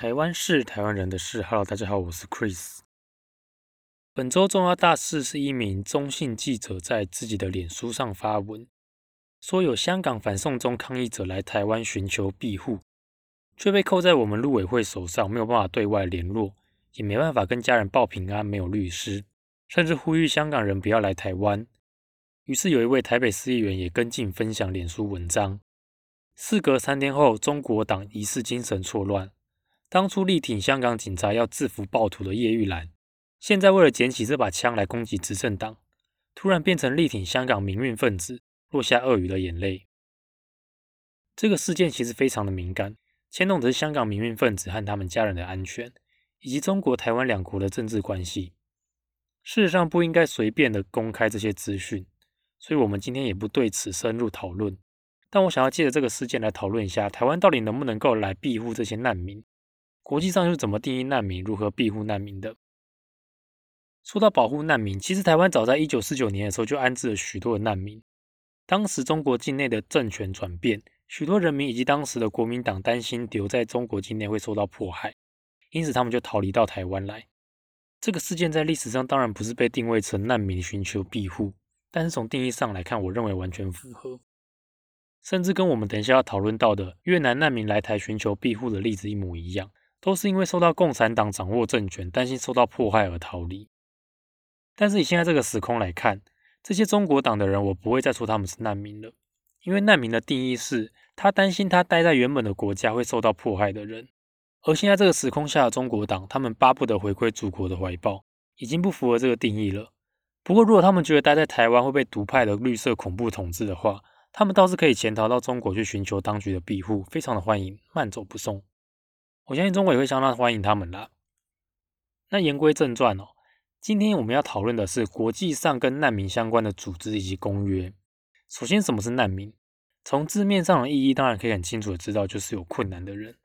台湾是台湾人的事。Hello，大家好，我是 Chris。本周重要大事是一名中信记者在自己的脸书上发文，说有香港反送中抗议者来台湾寻求庇护，却被扣在我们陆委会手上，没有办法对外联络，也没办法跟家人报平安，没有律师，甚至呼吁香港人不要来台湾。于是有一位台北市议员也跟进分享脸书文章。事隔三天后，中国党疑似精神错乱。当初力挺香港警察要制服暴徒的叶玉兰，现在为了捡起这把枪来攻击执政党，突然变成力挺香港民运分子，落下鳄鱼的眼泪。这个事件其实非常的敏感，牵动的是香港民运分子和他们家人的安全，以及中国台湾两国的政治关系。事实上不应该随便的公开这些资讯。所以，我们今天也不对此深入讨论。但我想要借着这个事件来讨论一下，台湾到底能不能够来庇护这些难民？国际上又怎么定义难民？如何庇护难民的？说到保护难民，其实台湾早在一九四九年的时候就安置了许多的难民。当时中国境内的政权转变，许多人民以及当时的国民党担心留在中国境内会受到迫害，因此他们就逃离到台湾来。这个事件在历史上当然不是被定位成难民寻求庇护。但是从定义上来看，我认为完全符合，甚至跟我们等一下要讨论到的越南难民来台寻求庇护的例子一模一样，都是因为受到共产党掌握政权，担心受到迫害而逃离。但是以现在这个时空来看，这些中国党的人，我不会再说他们是难民了，因为难民的定义是他担心他待在原本的国家会受到迫害的人，而现在这个时空下的中国党，他们巴不得回归祖国的怀抱，已经不符合这个定义了。不过，如果他们觉得待在台湾会被独派的绿色恐怖统治的话，他们倒是可以潜逃到中国去寻求当局的庇护，非常的欢迎，慢走不送。我相信中国也会相当欢迎他们啦。那言归正传哦，今天我们要讨论的是国际上跟难民相关的组织以及公约。首先，什么是难民？从字面上的意义，当然可以很清楚的知道，就是有困难的人。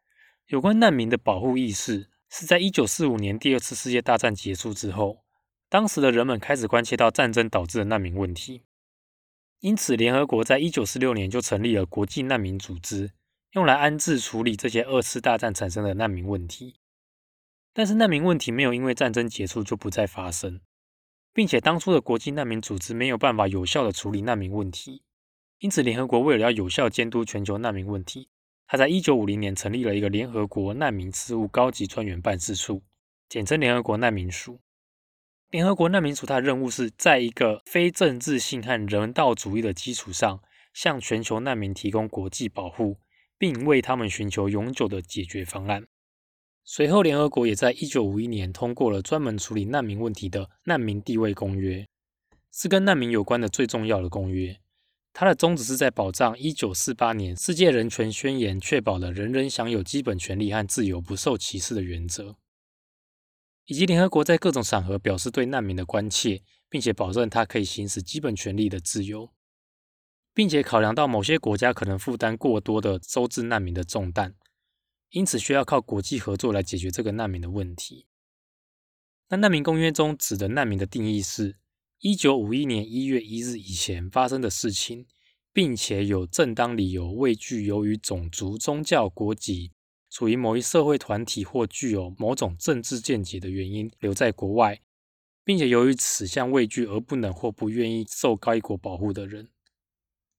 有关难民的保护意识，是在一九四五年第二次世界大战结束之后。当时的人们开始关切到战争导致的难民问题，因此联合国在一九四六年就成立了国际难民组织，用来安置处理这些二次大战产生的难民问题。但是难民问题没有因为战争结束就不再发生，并且当初的国际难民组织没有办法有效的处理难民问题，因此联合国为了要有效监督全球难民问题，他在一九五零年成立了一个联合国难民事务高级专员办事处，简称联合国难民署。联合国难民署，它的任务是在一个非政治性和人道主义的基础上，向全球难民提供国际保护，并为他们寻求永久的解决方案。随后，联合国也在一九五一年通过了专门处理难民问题的《难民地位公约》，是跟难民有关的最重要的公约。它的宗旨是在保障一九四八年世界人权宣言确保了人人享有基本权利和自由、不受歧视的原则。以及联合国在各种场合表示对难民的关切，并且保证他可以行使基本权利的自由，并且考量到某些国家可能负担过多的收治难民的重担，因此需要靠国际合作来解决这个难民的问题。那难民公约中指的难民的定义是：一九五一年一月一日以前发生的事情，并且有正当理由畏惧由于种族、宗教、国籍。处于某一社会团体或具有某种政治见解的原因留在国外，并且由于此项畏惧而不能或不愿意受该国保护的人，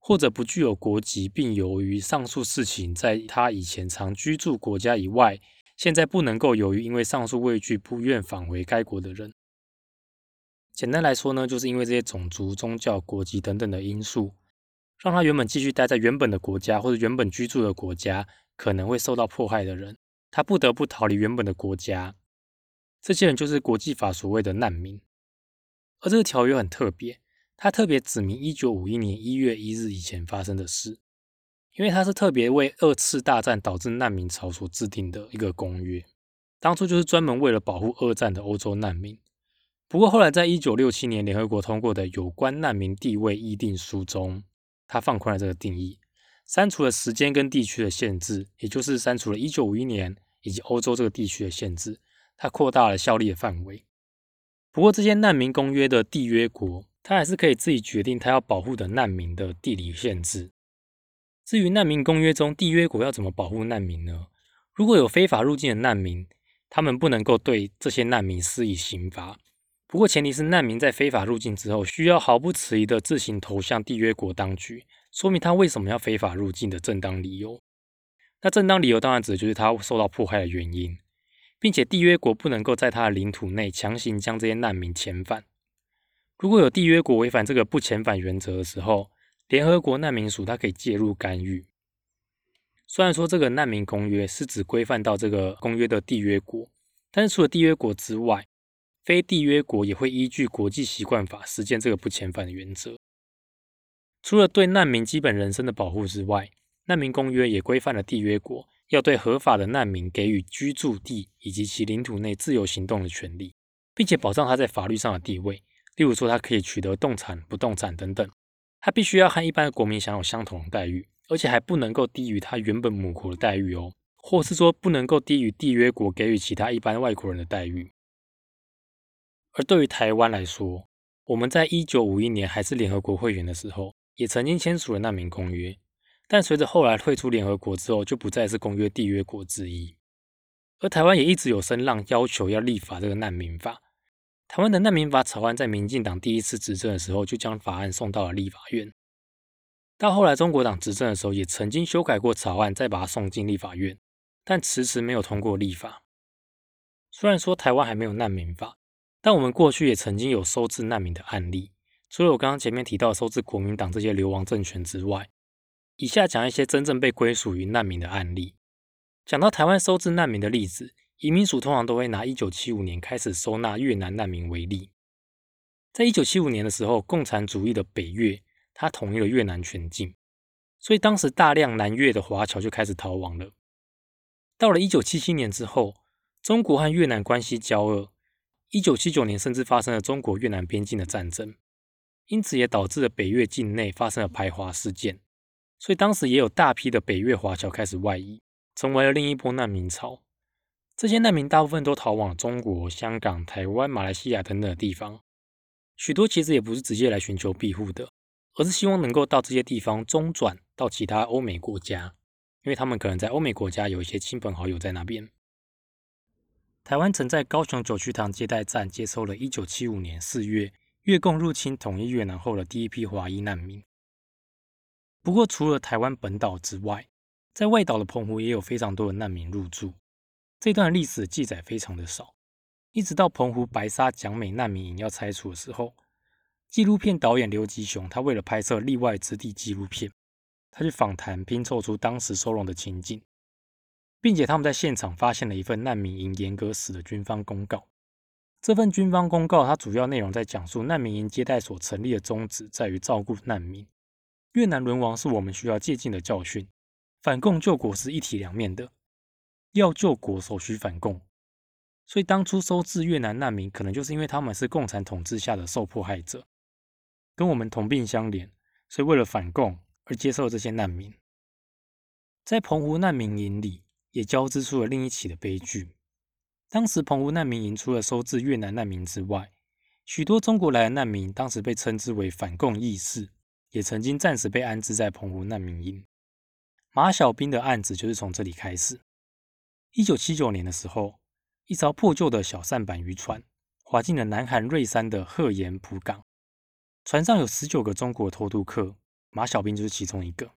或者不具有国籍，并由于上述事情在他以前常居住国家以外，现在不能够由于因为上述畏惧不愿返回该国的人。简单来说呢，就是因为这些种族、宗教、国籍等等的因素，让他原本继续待在原本的国家或者原本居住的国家。可能会受到迫害的人，他不得不逃离原本的国家。这些人就是国际法所谓的难民。而这个条约很特别，它特别指明一九五一年一月一日以前发生的事，因为它是特别为二次大战导致难民潮所制定的一个公约。当初就是专门为了保护二战的欧洲难民。不过后来在一九六七年联合国通过的有关难民地位议定书中，它放宽了这个定义。删除了时间跟地区的限制，也就是删除了一九五一年以及欧洲这个地区的限制，它扩大了效力的范围。不过，这些难民公约的缔约国，他还是可以自己决定他要保护的难民的地理限制。至于难民公约中缔约国要怎么保护难民呢？如果有非法入境的难民，他们不能够对这些难民施以刑罚。不过前提是难民在非法入境之后，需要毫不迟疑的自行投向缔约国当局，说明他为什么要非法入境的正当理由。那正当理由当然指的就是他受到迫害的原因，并且缔约国不能够在他的领土内强行将这些难民遣返。如果有缔约国违反这个不遣返原则的时候，联合国难民署它可以介入干预。虽然说这个难民公约是只规范到这个公约的缔约国，但是除了缔约国之外，非缔约国也会依据国际习惯法实践这个不遣返的原则。除了对难民基本人身的保护之外，难民公约也规范了缔约国要对合法的难民给予居住地以及其领土内自由行动的权利，并且保障他在法律上的地位。例如说，他可以取得动产、不动产等等，他必须要和一般的国民享有相同的待遇。而且还不能够低于他原本母国的待遇哦，或是说不能够低于缔约国给予其他一般外国人的待遇。而对于台湾来说，我们在一九五一年还是联合国会员的时候，也曾经签署了难民公约，但随着后来退出联合国之后，就不再是公约缔约国之一。而台湾也一直有声浪要求要立法这个难民法。台湾的难民法草案在民进党第一次执政的时候，就将法案送到了立法院。到后来，中国党执政的时候，也曾经修改过草案，再把它送进立法院，但迟迟没有通过立法。虽然说台湾还没有难民法，但我们过去也曾经有收治难民的案例。除了我刚刚前面提到收治国民党这些流亡政权之外，以下讲一些真正被归属于难民的案例。讲到台湾收治难民的例子，移民署通常都会拿一九七五年开始收纳越南难民为例。在一九七五年的时候，共产主义的北越。他统一了越南全境，所以当时大量南越的华侨就开始逃亡了。到了一九七七年之后，中国和越南关系交恶，一九七九年甚至发生了中国越南边境的战争，因此也导致了北越境内发生了排华事件，所以当时也有大批的北越华侨开始外移，成为了另一波难民潮。这些难民大部分都逃往中国、香港、台湾、马来西亚等等的地方，许多其实也不是直接来寻求庇护的。而是希望能够到这些地方中转到其他欧美国家，因为他们可能在欧美国家有一些亲朋好友在那边。台湾曾在高雄九曲堂接待站接收了1975年4月越共入侵统一越南后的第一批华裔难民。不过，除了台湾本岛之外，在外岛的澎湖也有非常多的难民入住。这段历史记载非常的少，一直到澎湖白沙蒋美难民营要拆除的时候。纪录片导演刘吉雄，他为了拍摄《例外之地》纪录片，他去访谈拼凑出当时收容的情景，并且他们在现场发现了一份难民营严格死的军方公告。这份军方公告，它主要内容在讲述难民营接待所成立的宗旨在于照顾难民。越南沦亡是我们需要借鉴的教训。反共救国是一体两面的，要救国首需反共。所以当初收治越南难民，可能就是因为他们是共产统治下的受迫害者。跟我们同病相怜，所以为了反共而接受这些难民。在澎湖难民营里，也交织出了另一起的悲剧。当时澎湖难民营除了收治越南难民之外，许多中国来的难民当时被称之为反共义士，也曾经暂时被安置在澎湖难民营。马小兵的案子就是从这里开始。一九七九年的时候，一艘破旧的小舢板渔船划进了南韩瑞山的鹤岩浦港。船上有十九个中国偷渡客，马小兵就是其中一个。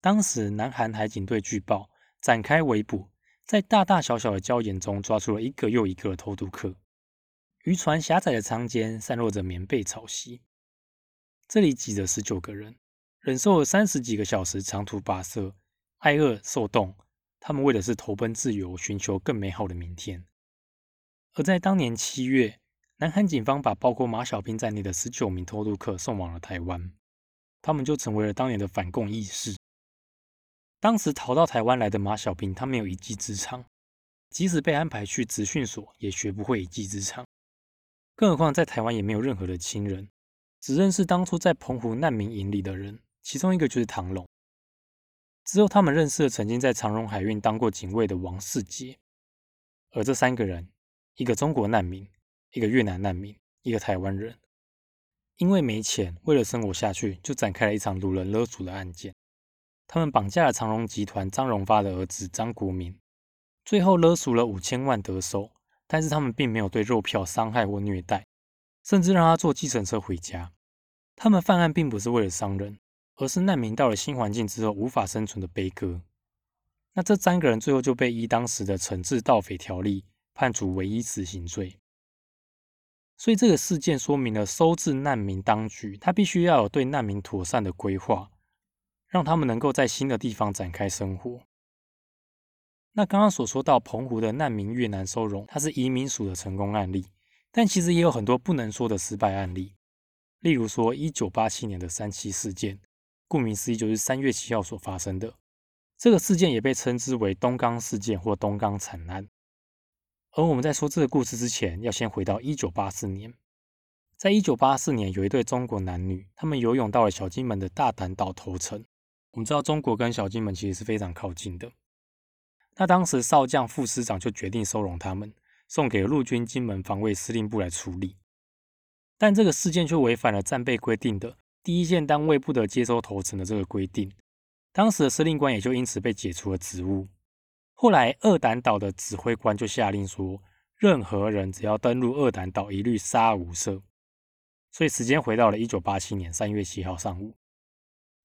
当时南韩海警队据报展开围捕，在大大小小的礁岩中抓出了一个又一个的偷渡客。渔船狭窄的舱间散落着棉被草席，这里挤着十九个人，忍受了三十几个小时长途跋涉，挨饿受冻，他们为的是投奔自由，寻求更美好的明天。而在当年七月。南韩警方把包括马小兵在内的十九名偷渡客送往了台湾，他们就成为了当年的反共义士。当时逃到台湾来的马小兵，他没有一技之长，即使被安排去职训所，也学不会一技之长。更何况在台湾也没有任何的亲人，只认识当初在澎湖难民营里的人，其中一个就是唐龙。之后他们认识了曾经在长荣海运当过警卫的王世杰，而这三个人，一个中国难民。一个越南难民，一个台湾人，因为没钱，为了生活下去，就展开了一场掳人勒赎的案件。他们绑架了长荣集团张荣发的儿子张国民，最后勒赎了五千万得手，但是他们并没有对肉票伤害或虐待，甚至让他坐计程车回家。他们犯案并不是为了伤人，而是难民到了新环境之后无法生存的悲歌。那这三个人最后就被依当时的惩治盗匪条例判处唯一死刑罪。所以这个事件说明了收治难民当局，他必须要有对难民妥善的规划，让他们能够在新的地方展开生活。那刚刚所说到澎湖的难民越南收容，它是移民署的成功案例，但其实也有很多不能说的失败案例。例如说，一九八七年的三七事件，顾名思义就是三月七号所发生的。这个事件也被称之为东冈事件或东冈惨案。而我们在说这个故事之前，要先回到一九八四年。在一九八四年，有一对中国男女，他们游泳到了小金门的大胆岛头城。我们知道中国跟小金门其实是非常靠近的。那当时少将副师长就决定收容他们，送给陆军金门防卫司令部来处理。但这个事件却违反了战备规定的第一线单位不得接收投诚的这个规定。当时的司令官也就因此被解除了职务。后来，二胆岛的指挥官就下令说，任何人只要登陆二胆岛，一律杀无赦。所以，时间回到了一九八七年三月七号上午，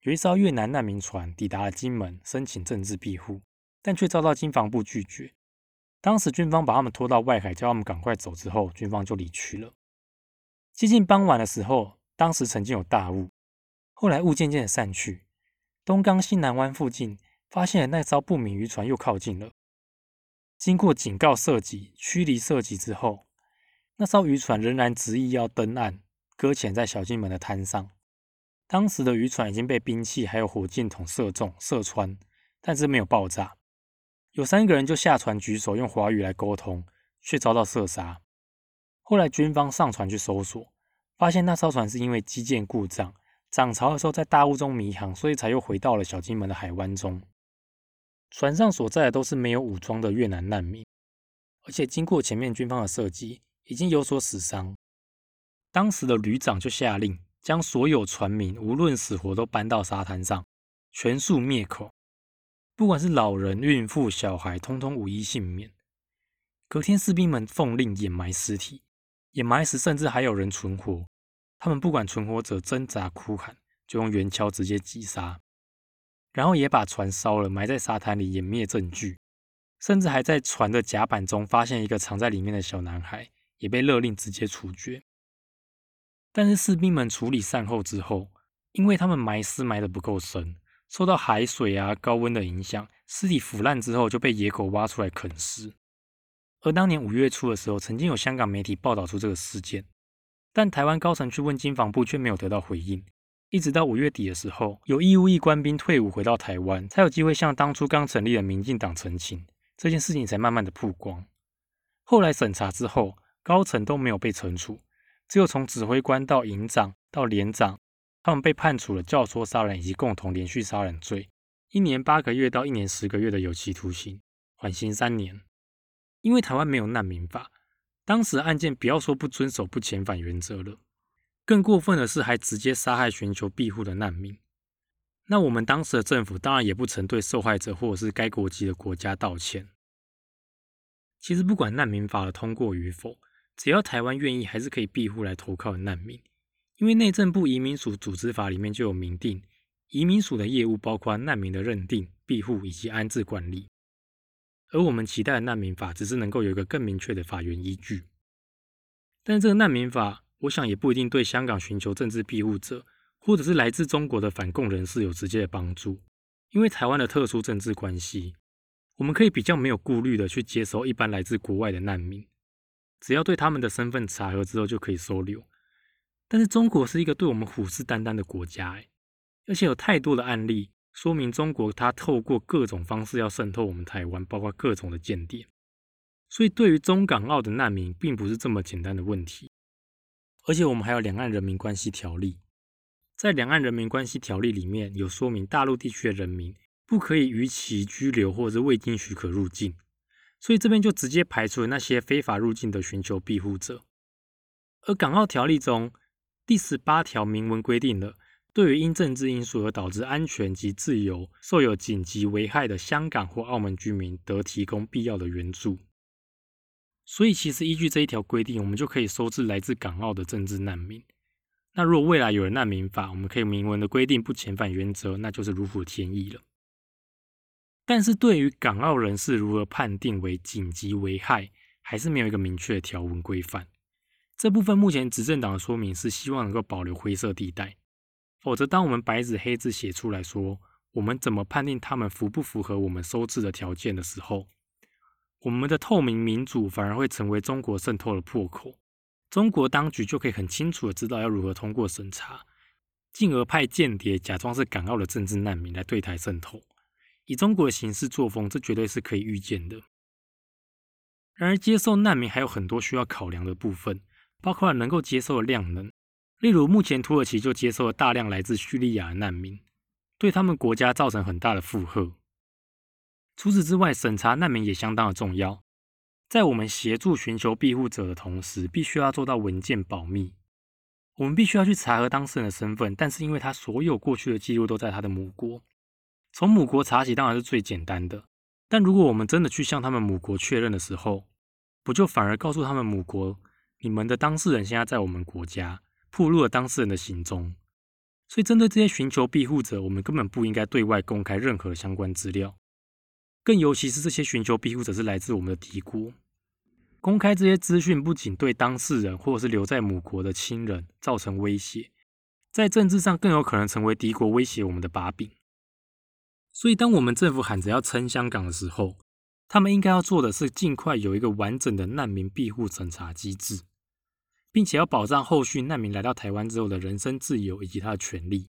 有一艘越南难民船抵达了金门，申请政治庇护，但却遭到金防部拒绝。当时军方把他们拖到外海，叫他们赶快走，之后军方就离去了。接近傍晚的时候，当时曾经有大雾，后来雾渐渐的散去，东港西南湾附近。发现了那艘不明渔船又靠近了。经过警告射击、驱离射击之后，那艘渔船仍然执意要登岸，搁浅在小金门的滩上。当时的渔船已经被兵器还有火箭筒射中、射穿，但是没有爆炸。有三个人就下船举手用华语来沟通，却遭到射杀。后来军方上船去搜索，发现那艘船是因为机件故障，涨潮的时候在大雾中迷航，所以才又回到了小金门的海湾中。船上所在的都是没有武装的越南难民，而且经过前面军方的射击，已经有所死伤。当时的旅长就下令，将所有船民无论死活都搬到沙滩上，全数灭口，不管是老人、孕妇、小孩，通通无一幸免。隔天，士兵们奉令掩埋尸体，掩埋时甚至还有人存活。他们不管存活者挣扎哭喊，就用圆锹直接击杀。然后也把船烧了，埋在沙滩里，湮灭证据，甚至还在船的甲板中发现一个藏在里面的小男孩，也被勒令直接处决。但是士兵们处理善后之后，因为他们埋尸埋得不够深，受到海水啊、高温的影响，尸体腐烂之后就被野狗挖出来啃食。而当年五月初的时候，曾经有香港媒体报道出这个事件，但台湾高层去问经防部，却没有得到回应。一直到五月底的时候，有义务役官兵退伍回到台湾，才有机会向当初刚成立的民进党澄清这件事情，才慢慢的曝光。后来审查之后，高层都没有被惩处，只有从指挥官到营长到连长，他们被判处了教唆杀人以及共同连续杀人罪，一年八个月到一年十个月的有期徒刑，缓刑三年。因为台湾没有难民法，当时案件不要说不遵守不遣返原则了。更过分的是，还直接杀害寻求庇护的难民。那我们当时的政府当然也不曾对受害者或者是该国籍的国家道歉。其实不管难民法的通过与否，只要台湾愿意，还是可以庇护来投靠的难民。因为内政部移民署组织法里面就有明定，移民署的业务包括难民的认定、庇护以及安置管理。而我们期待的难民法，只是能够有一个更明确的法源依据。但是这个难民法。我想也不一定对香港寻求政治庇护者，或者是来自中国的反共人士有直接的帮助，因为台湾的特殊政治关系，我们可以比较没有顾虑的去接收一般来自国外的难民，只要对他们的身份查核之后就可以收留。但是中国是一个对我们虎视眈眈的国家，而且有太多的案例说明中国它透过各种方式要渗透我们台湾，包括各种的间谍，所以对于中港澳的难民，并不是这么简单的问题。而且我们还有《两岸人民关系条例》。在《两岸人民关系条例》里面有说明，大陆地区的人民不可以逾期居留或者未经许可入境，所以这边就直接排除了那些非法入境的寻求庇护者。而《港澳条例》中第十八条明文规定了，对于因政治因素而导致安全及自由受有紧急危害的香港或澳门居民，得提供必要的援助。所以，其实依据这一条规定，我们就可以收治来自港澳的政治难民。那如果未来有了难民法，我们可以明文的规定不遣返原则，那就是如虎添翼了。但是对于港澳人士如何判定为紧急危害，还是没有一个明确的条文规范。这部分目前执政党的说明是希望能够保留灰色地带，否则当我们白纸黑字写出来说，我们怎么判定他们符不符合我们收治的条件的时候，我们的透明民主反而会成为中国渗透的破口，中国当局就可以很清楚的知道要如何通过审查，进而派间谍假装是港澳的政治难民来对台渗透。以中国的行事作风，这绝对是可以预见的。然而，接受难民还有很多需要考量的部分，包括能够接受的量能。例如，目前土耳其就接受了大量来自叙利亚的难民，对他们国家造成很大的负荷。除此之外，审查难民也相当的重要。在我们协助寻求庇护者的同时，必须要做到文件保密。我们必须要去查核当事人的身份，但是因为他所有过去的记录都在他的母国，从母国查起当然是最简单的。但如果我们真的去向他们母国确认的时候，不就反而告诉他们母国，你们的当事人现在在我们国家，暴露了当事人的行踪。所以，针对这些寻求庇护者，我们根本不应该对外公开任何相关资料。更尤其是这些寻求庇护者是来自我们的敌国，公开这些资讯不仅对当事人或者是留在母国的亲人造成威胁，在政治上更有可能成为敌国威胁我们的把柄。所以，当我们政府喊着要撑香港的时候，他们应该要做的是尽快有一个完整的难民庇护审查机制，并且要保障后续难民来到台湾之后的人身自由以及他的权利。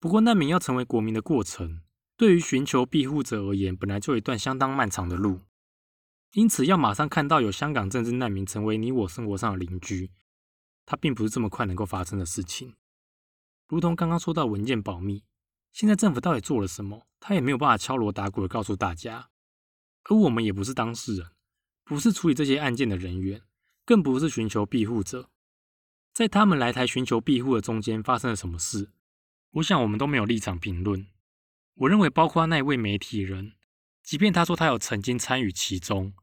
不过，难民要成为国民的过程。对于寻求庇护者而言，本来就有一段相当漫长的路，因此要马上看到有香港政治难民成为你我生活上的邻居，它并不是这么快能够发生的事情。如同刚刚说到文件保密，现在政府到底做了什么，他也没有办法敲锣打鼓的告诉大家，而我们也不是当事人，不是处理这些案件的人员，更不是寻求庇护者，在他们来台寻求庇护的中间发生了什么事，我想我们都没有立场评论。我认为，包括那一位媒体人，即便他说他有曾经参与其中，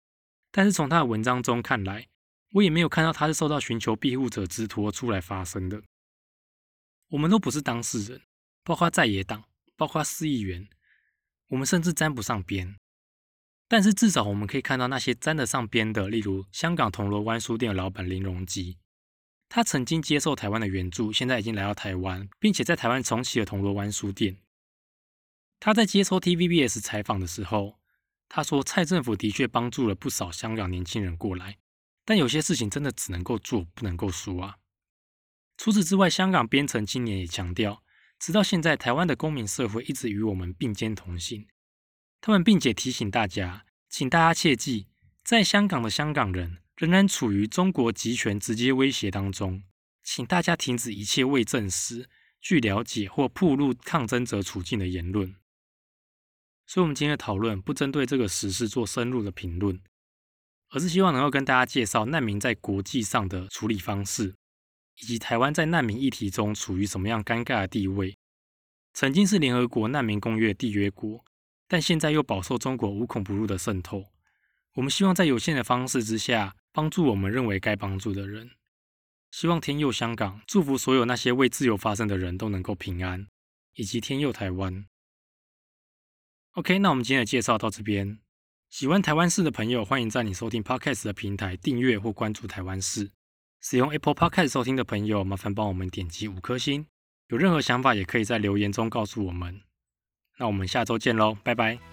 但是从他的文章中看来，我也没有看到他是受到寻求庇护者之托出来发生的。我们都不是当事人，包括在野党，包括市议员，我们甚至沾不上边。但是至少我们可以看到那些沾得上边的，例如香港铜锣湾书店的老板林荣基，他曾经接受台湾的援助，现在已经来到台湾，并且在台湾重启了铜锣湾书店。他在接受 TVBS 采访的时候，他说：“蔡政府的确帮助了不少香港年轻人过来，但有些事情真的只能够做，不能够说啊。”除此之外，香港编程青年也强调，直到现在，台湾的公民社会一直与我们并肩同行。他们并且提醒大家，请大家切记，在香港的香港人仍然处于中国集权直接威胁当中，请大家停止一切未证实、据了解或曝露抗争者处境的言论。所以，我们今天的讨论不针对这个时事做深入的评论，而是希望能够跟大家介绍难民在国际上的处理方式，以及台湾在难民议题中处于什么样尴尬的地位。曾经是联合国难民公约缔约国，但现在又饱受中国无孔不入的渗透。我们希望在有限的方式之下，帮助我们认为该帮助的人。希望天佑香港，祝福所有那些为自由发声的人都能够平安，以及天佑台湾。OK，那我们今天的介绍到这边。喜欢台湾事的朋友，欢迎在你收听 Podcast 的平台订阅或关注台湾事。使用 Apple Podcast 收听的朋友，麻烦帮我们点击五颗星。有任何想法，也可以在留言中告诉我们。那我们下周见喽，拜拜。